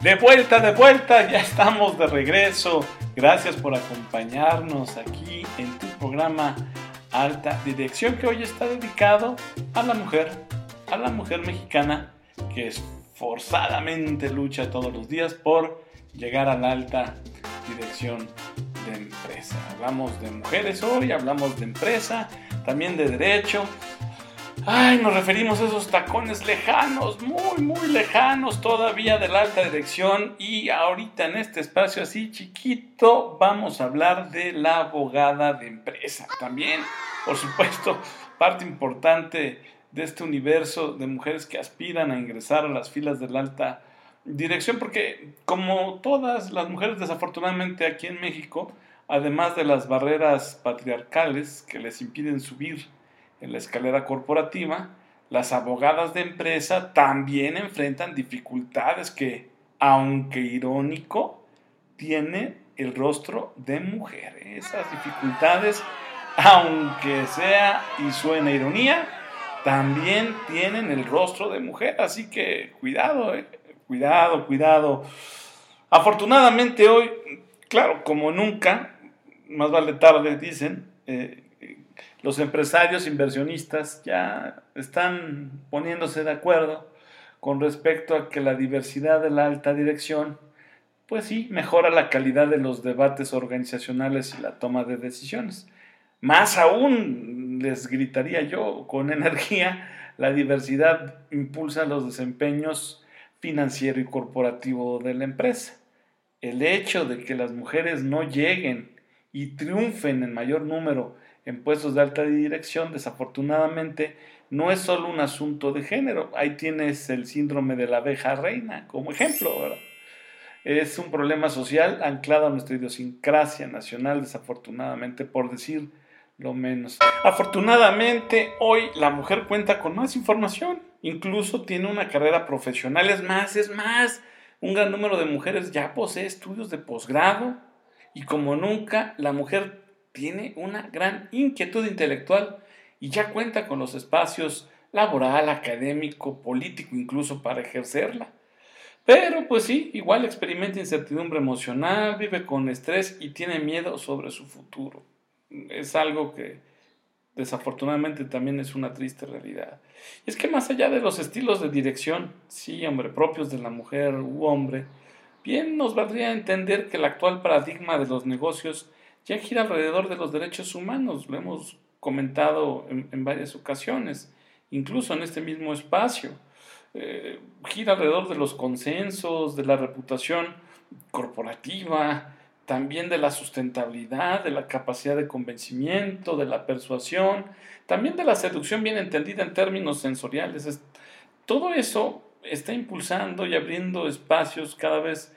De vuelta, de vuelta, ya estamos de regreso. Gracias por acompañarnos aquí en tu programa Alta Dirección que hoy está dedicado a la mujer, a la mujer mexicana que esforzadamente lucha todos los días por llegar a la alta dirección de empresa. Hablamos de mujeres hoy, hablamos de empresa, también de derecho, Ay, nos referimos a esos tacones lejanos, muy, muy lejanos todavía de la alta dirección. Y ahorita en este espacio así chiquito vamos a hablar de la abogada de empresa. También, por supuesto, parte importante de este universo de mujeres que aspiran a ingresar a las filas de la alta dirección. Porque como todas las mujeres desafortunadamente aquí en México, además de las barreras patriarcales que les impiden subir en la escalera corporativa, las abogadas de empresa también enfrentan dificultades que, aunque irónico, tiene el rostro de mujer. Esas dificultades, aunque sea y suena ironía, también tienen el rostro de mujer. Así que cuidado, eh, cuidado, cuidado. Afortunadamente hoy, claro, como nunca, más vale tarde, dicen, eh, los empresarios inversionistas ya están poniéndose de acuerdo con respecto a que la diversidad de la alta dirección, pues sí, mejora la calidad de los debates organizacionales y la toma de decisiones. Más aún, les gritaría yo con energía, la diversidad impulsa los desempeños financiero y corporativo de la empresa. El hecho de que las mujeres no lleguen y triunfen en mayor número en puestos de alta dirección, desafortunadamente, no es solo un asunto de género. Ahí tienes el síndrome de la abeja reina como ejemplo, Es un problema social anclado a nuestra idiosincrasia nacional, desafortunadamente, por decir lo menos. Afortunadamente, hoy la mujer cuenta con más información, incluso tiene una carrera profesional. Es más, es más, un gran número de mujeres ya posee estudios de posgrado y como nunca, la mujer tiene una gran inquietud intelectual y ya cuenta con los espacios laboral, académico, político incluso para ejercerla. Pero pues sí, igual experimenta incertidumbre emocional, vive con estrés y tiene miedo sobre su futuro. Es algo que desafortunadamente también es una triste realidad. Y es que más allá de los estilos de dirección, sí, hombre, propios de la mujer u hombre, bien nos valdría entender que el actual paradigma de los negocios gira alrededor de los derechos humanos, lo hemos comentado en, varias ocasiones, incluso en este mismo espacio. Eh, gira alrededor de los consensos, de la reputación corporativa, también de la sustentabilidad, de la capacidad de convencimiento, de la persuasión, también de la seducción bien entendida en términos sensoriales. todo eso está impulsando y abriendo espacios cada vez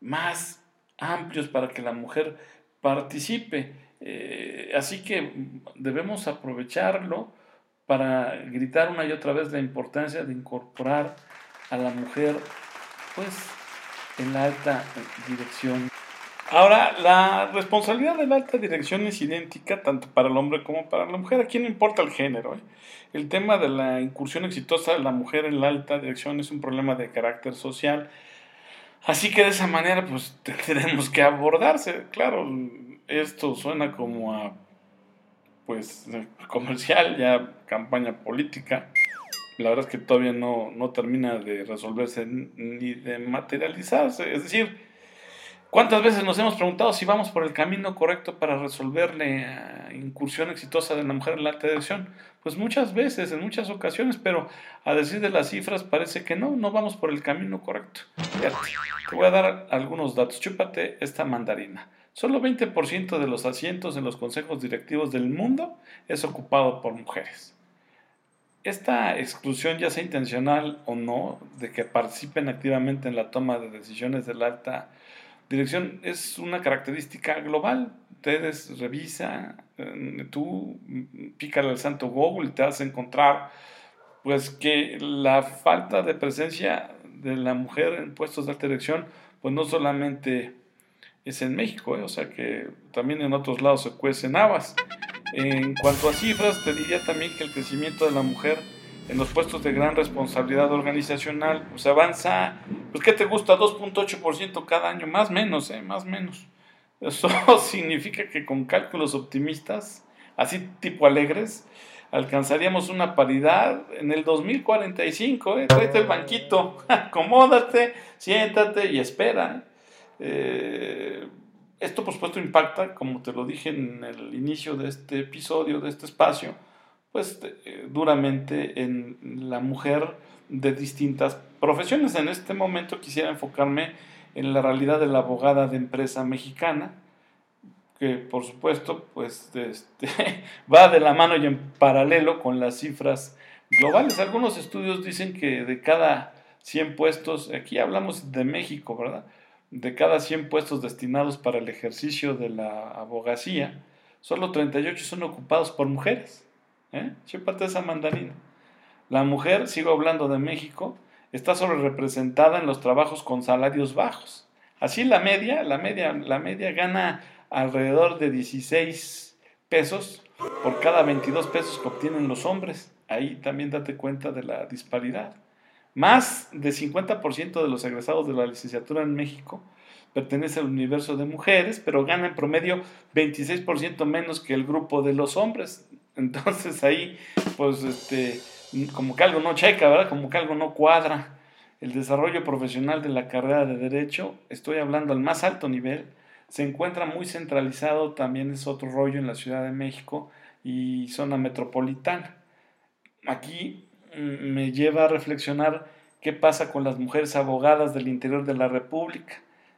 más amplios para que la mujer participe. Eh, así que debemos aprovecharlo para gritar una y otra vez la importancia de incorporar a la mujer pues en la alta dirección. Ahora, la responsabilidad de la alta dirección es idéntica tanto para el hombre como para la mujer. Aquí no importa el género. ¿eh? El tema de la incursión exitosa de la mujer en la alta dirección es un problema de carácter social Así que de esa manera, pues tenemos que abordarse. Claro, esto suena como a, pues, comercial, ya campaña política. La verdad es que todavía no, no termina de resolverse ni de materializarse. Es decir, ¿Cuántas veces nos hemos preguntado si vamos por el camino correcto para resolverle a incursión exitosa de la mujer en la alta dirección? Pues muchas veces, en muchas ocasiones, pero a decir de las cifras parece que no, no vamos por el camino correcto. te voy a dar algunos datos. Chúpate esta mandarina. Solo 20% de los asientos en los consejos directivos del mundo es ocupado por mujeres. Esta exclusión, ya sea intencional o no, de que participen activamente en la toma de decisiones de la alta Dirección es una característica global. Ustedes revisa, eh, tú pícale al santo Google y te vas a encontrar pues que la falta de presencia de la mujer en puestos de alta dirección pues no solamente es en México, eh, o sea que también en otros lados se cuecen habas. En cuanto a cifras, te diría también que el crecimiento de la mujer en los puestos de gran responsabilidad organizacional, pues avanza, pues ¿qué te gusta? 2.8% cada año, más menos, ¿eh? Más menos. Eso significa que con cálculos optimistas, así tipo alegres, alcanzaríamos una paridad en el 2045. ¿eh? Tráete el banquito, acomódate, siéntate y espera. Eh, esto, por supuesto, impacta, como te lo dije en el inicio de este episodio, de este espacio, pues eh, duramente en la mujer de distintas profesiones. En este momento quisiera enfocarme en la realidad de la abogada de empresa mexicana, que por supuesto pues este, va de la mano y en paralelo con las cifras globales. Algunos estudios dicen que de cada 100 puestos, aquí hablamos de México, ¿verdad? De cada 100 puestos destinados para el ejercicio de la abogacía, solo 38 son ocupados por mujeres. ¿Eh? Chúpate esa mandarina. La mujer, sigo hablando de México, está sobre representada en los trabajos con salarios bajos. Así la media, la media, la media gana alrededor de 16 pesos por cada 22 pesos que obtienen los hombres. Ahí también date cuenta de la disparidad. Más de 50% de los egresados de la licenciatura en México pertenece al universo de mujeres, pero gana en promedio 26% menos que el grupo de los hombres. Entonces ahí, pues, este, como que algo no checa, ¿verdad? Como que algo no cuadra. El desarrollo profesional de la carrera de Derecho, estoy hablando al más alto nivel, se encuentra muy centralizado, también es otro rollo en la Ciudad de México y zona metropolitana. Aquí mm, me lleva a reflexionar qué pasa con las mujeres abogadas del interior de la República.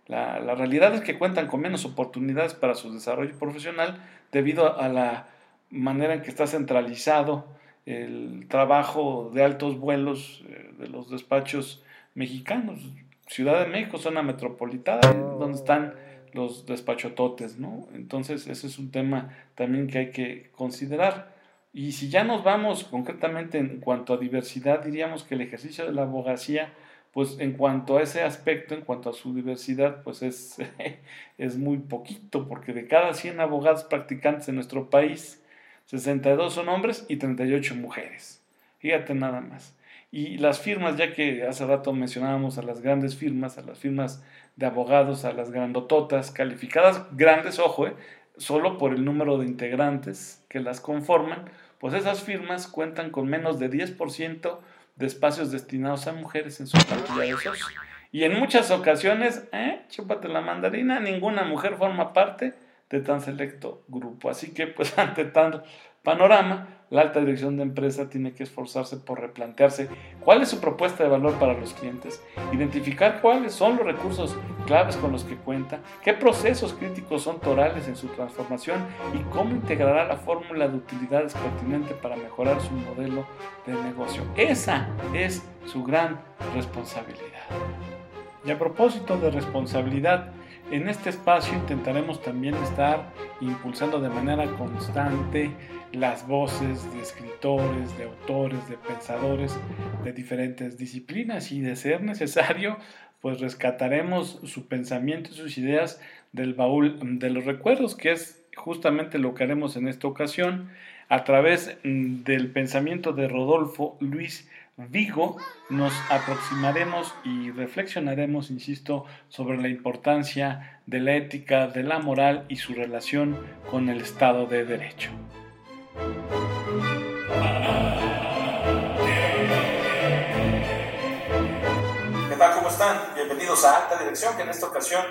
La, la, realidad es que cuentan con menos oportunidades para su desarrollo profesional debido a la manera en que está centralizado el trabajo de altos vuelos eh, de los despachos mexicanos. Ciudad de México, zona metropolitana, donde están los despachototes, ¿no? Entonces, ese es un tema también que hay que considerar. Y si ya nos vamos concretamente en cuanto a diversidad, diríamos que el ejercicio de la abogacía, pues en cuanto a ese aspecto, en cuanto a su diversidad, pues es, es muy poquito, porque de cada 100 abogados practicantes en nuestro país, 62 son hombres y 38 mujeres. Fíjate nada más. Y las firmas, ya que hace rato mencionábamos a las grandes firmas, a las firmas de abogados, a las grandototas, calificadas grandes, ojo, eh, solo por el número de integrantes que las conforman, pues esas firmas cuentan con menos de 10% de espacios destinados a mujeres en su plantilla de socios. Y en muchas ocasiones, eh, chúpate la mandarina, ninguna mujer forma parte de tan selecto grupo. Así que, pues, ante tal panorama, la alta dirección de empresa tiene que esforzarse por replantearse cuál es su propuesta de valor para los clientes, identificar cuáles son los recursos claves con los que cuenta, qué procesos críticos son torales en su transformación y cómo integrará la fórmula de utilidades pertinente para mejorar su modelo de negocio. Esa es su gran responsabilidad. Y a propósito de responsabilidad, en este espacio intentaremos también estar impulsando de manera constante las voces de escritores, de autores, de pensadores de diferentes disciplinas y de ser necesario, pues rescataremos su pensamiento y sus ideas del baúl de los recuerdos, que es justamente lo que haremos en esta ocasión a través mm, del pensamiento de Rodolfo Luis Vigo, nos aproximaremos y reflexionaremos, insisto, sobre la importancia de la ética, de la moral y su relación con el Estado de Derecho. ¿Qué tal? ¿Cómo están? Bienvenidos a Alta Dirección, que en esta ocasión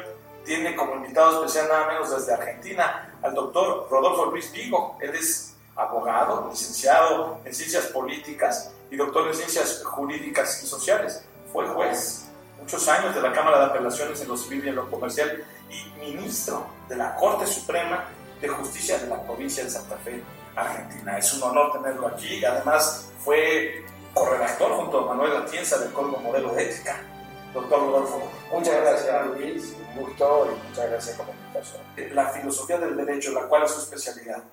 tiene como invitado especial nada menos desde Argentina al doctor Rodolfo Luis Vigo. Él es abogado, licenciado en ciencias políticas y doctor en ciencias jurídicas y sociales. Fue juez muchos años de la Cámara de Apelaciones en lo civil y en lo comercial y ministro de la Corte Suprema de Justicia de la provincia de Santa Fe Argentina. Es un honor tenerlo aquí. Además, fue corredactor junto a Manuel Atienza del Código Modelo de Ética. Doctor Rodolfo. Muchas gracias, Luis. Un gusto y muchas gracias por la invitación. La filosofía del derecho, la cual es su especialidad.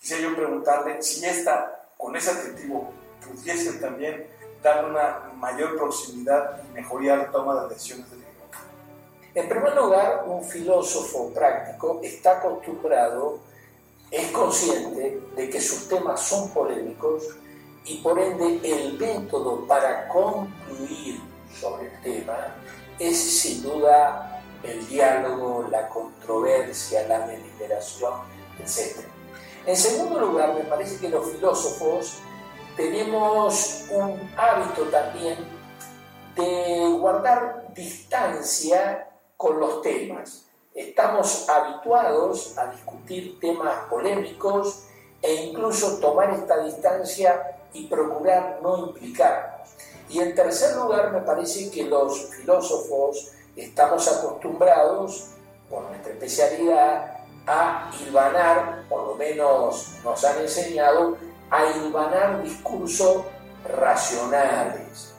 Quisiera yo preguntarle si esta, con ese adjetivo, pudiese también darle una mayor proximidad y mejoría la toma de decisiones del En primer lugar, un filósofo práctico está acostumbrado es consciente de que sus temas son polémicos y por ende el método para concluir sobre el tema es sin duda el diálogo, la controversia, la deliberación, etc. En segundo lugar, me parece que los filósofos tenemos un hábito también de guardar distancia con los temas. Estamos habituados a discutir temas polémicos e incluso tomar esta distancia y procurar no implicarnos. Y en tercer lugar, me parece que los filósofos estamos acostumbrados, por nuestra especialidad, a hilvanar, por lo menos nos han enseñado, a hilvanar discursos racionales,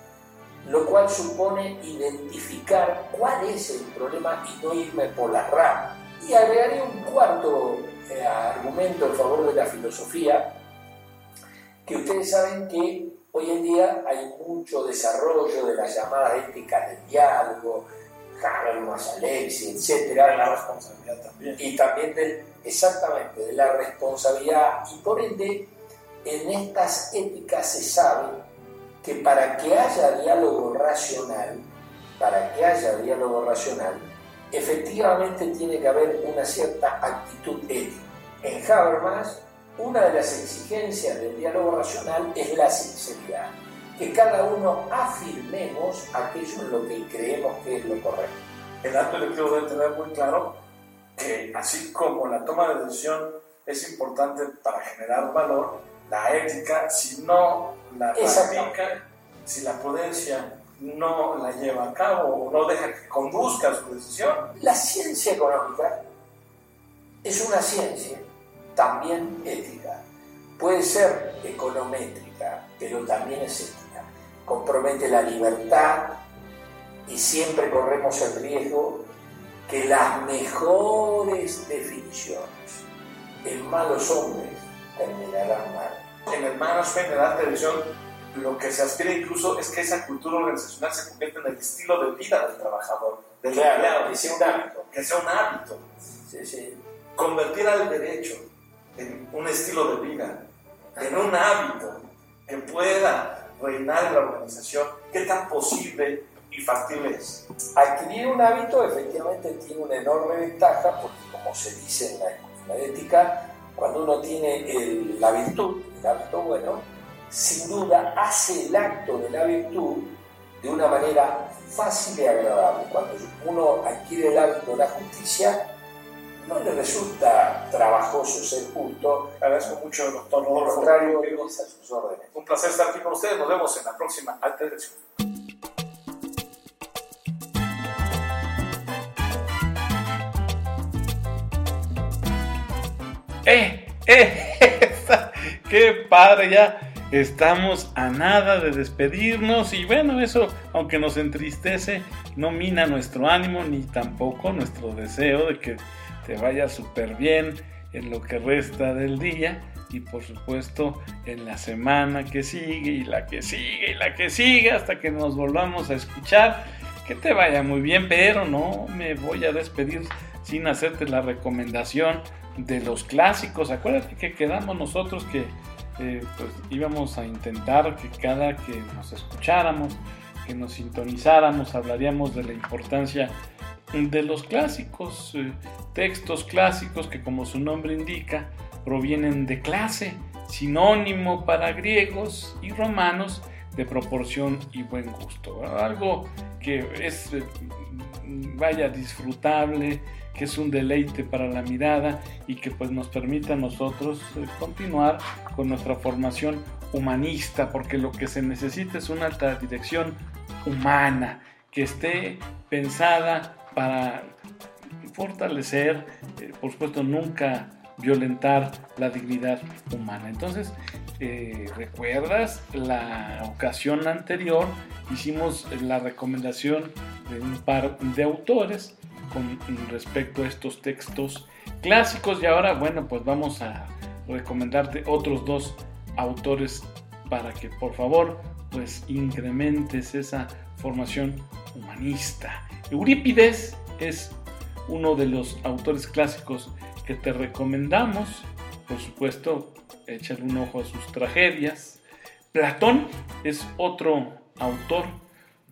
lo cual supone identificar cuál es el problema y no irme por la rama. Y agregaré un cuarto eh, argumento en favor de la filosofía, que ustedes saben que hoy en día hay mucho desarrollo de las llamadas éticas del diálogo, Habermas, Alexi, etcétera, la responsabilidad también. Y también exactamente, de la responsabilidad. Y por ende, en estas éticas se sabe que para que haya diálogo racional, para que haya diálogo racional, efectivamente tiene que haber una cierta actitud ética. En Habermas, una de las exigencias del diálogo racional es la sinceridad, que cada uno afirmemos aquello en lo que creemos que es lo correcto. El acto electivo debe tener muy claro que así como la toma de decisión es importante para generar valor, la ética, si no la practica, si la prudencia no la lleva a cabo o no deja que conduzca su decisión. La ciencia económica es una ciencia también ética. Puede ser econométrica, pero también es ética. Compromete la libertad y siempre corremos el riesgo que las mejores definiciones en malos hombres terminarán mal. En el management de la televisión, lo que se aspira incluso es que esa cultura organizacional se convierta en el estilo de vida del trabajador, del empleado, que sea un hábito. Que sea un hábito. Convertir al derecho en un estilo de vida, en un hábito que pueda reinar en la organización. ¿Qué tan posible y factible es? Adquirir un hábito efectivamente tiene una enorme ventaja porque, como se dice en la, ética, cuando uno tiene la virtud, el hábito bueno, sin duda hace el acto de la virtud de una manera fácil y agradable. Cuando uno adquiere el hábito de la justicia, no le resulta trabajoso ser justo. Agradezco mucho, doctor Rodolfo. a sus órdenes. Un placer estar aquí con ustedes. Nos vemos en la próxima alta dirección. ¡Eh! ¡Eh! ¡Qué padre! Ya estamos a nada de despedirnos y bueno, eso, aunque nos entristece, no mina nuestro ánimo ni tampoco nuestro deseo de que te vaya súper bien en lo que resta del día y por supuesto en la semana que sigue y la que sigue y la que sigue hasta que nos volvamos a escuchar. Que te vaya muy bien, pero no me voy a despedir sin hacerte la recomendación de los clásicos. Acuérdate que quedamos nosotros que eh, pues íbamos a intentar que cada que nos escucháramos, que nos sintonizáramos, hablaríamos de la importancia de los clásicos, eh, textos clásicos que como su nombre indica, provienen de clase, sinónimo para griegos y romanos de proporción y buen gusto. Algo que es, eh, vaya, disfrutable, que es un deleite para la mirada y que pues nos permite a nosotros eh, continuar con nuestra formación humanista, porque lo que se necesita es una dirección humana, que esté pensada para fortalecer, eh, por supuesto, nunca violentar la dignidad humana. Entonces, eh, ¿recuerdas la ocasión anterior? Hicimos la recomendación de un par de autores con respecto a estos textos clásicos y ahora, bueno, pues vamos a recomendarte otros dos autores para que por favor pues incrementes esa formación humanista. Eurípides es uno de los autores clásicos que te recomendamos. Por supuesto, échale un ojo a sus tragedias, Platón es otro autor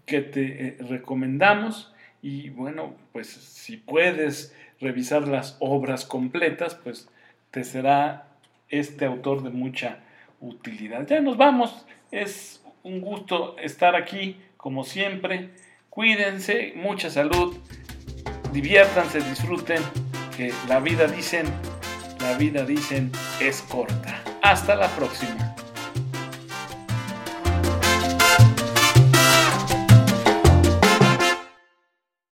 que te eh, recomendamos y bueno, pues si puedes revisar las obras completas, pues te será este autor de mucha utilidad. Ya nos vamos, es un gusto estar aquí como siempre. Cuídense, mucha salud, diviértanse, disfruten, la vida dicen, la vida dicen es corta. Hasta la próxima.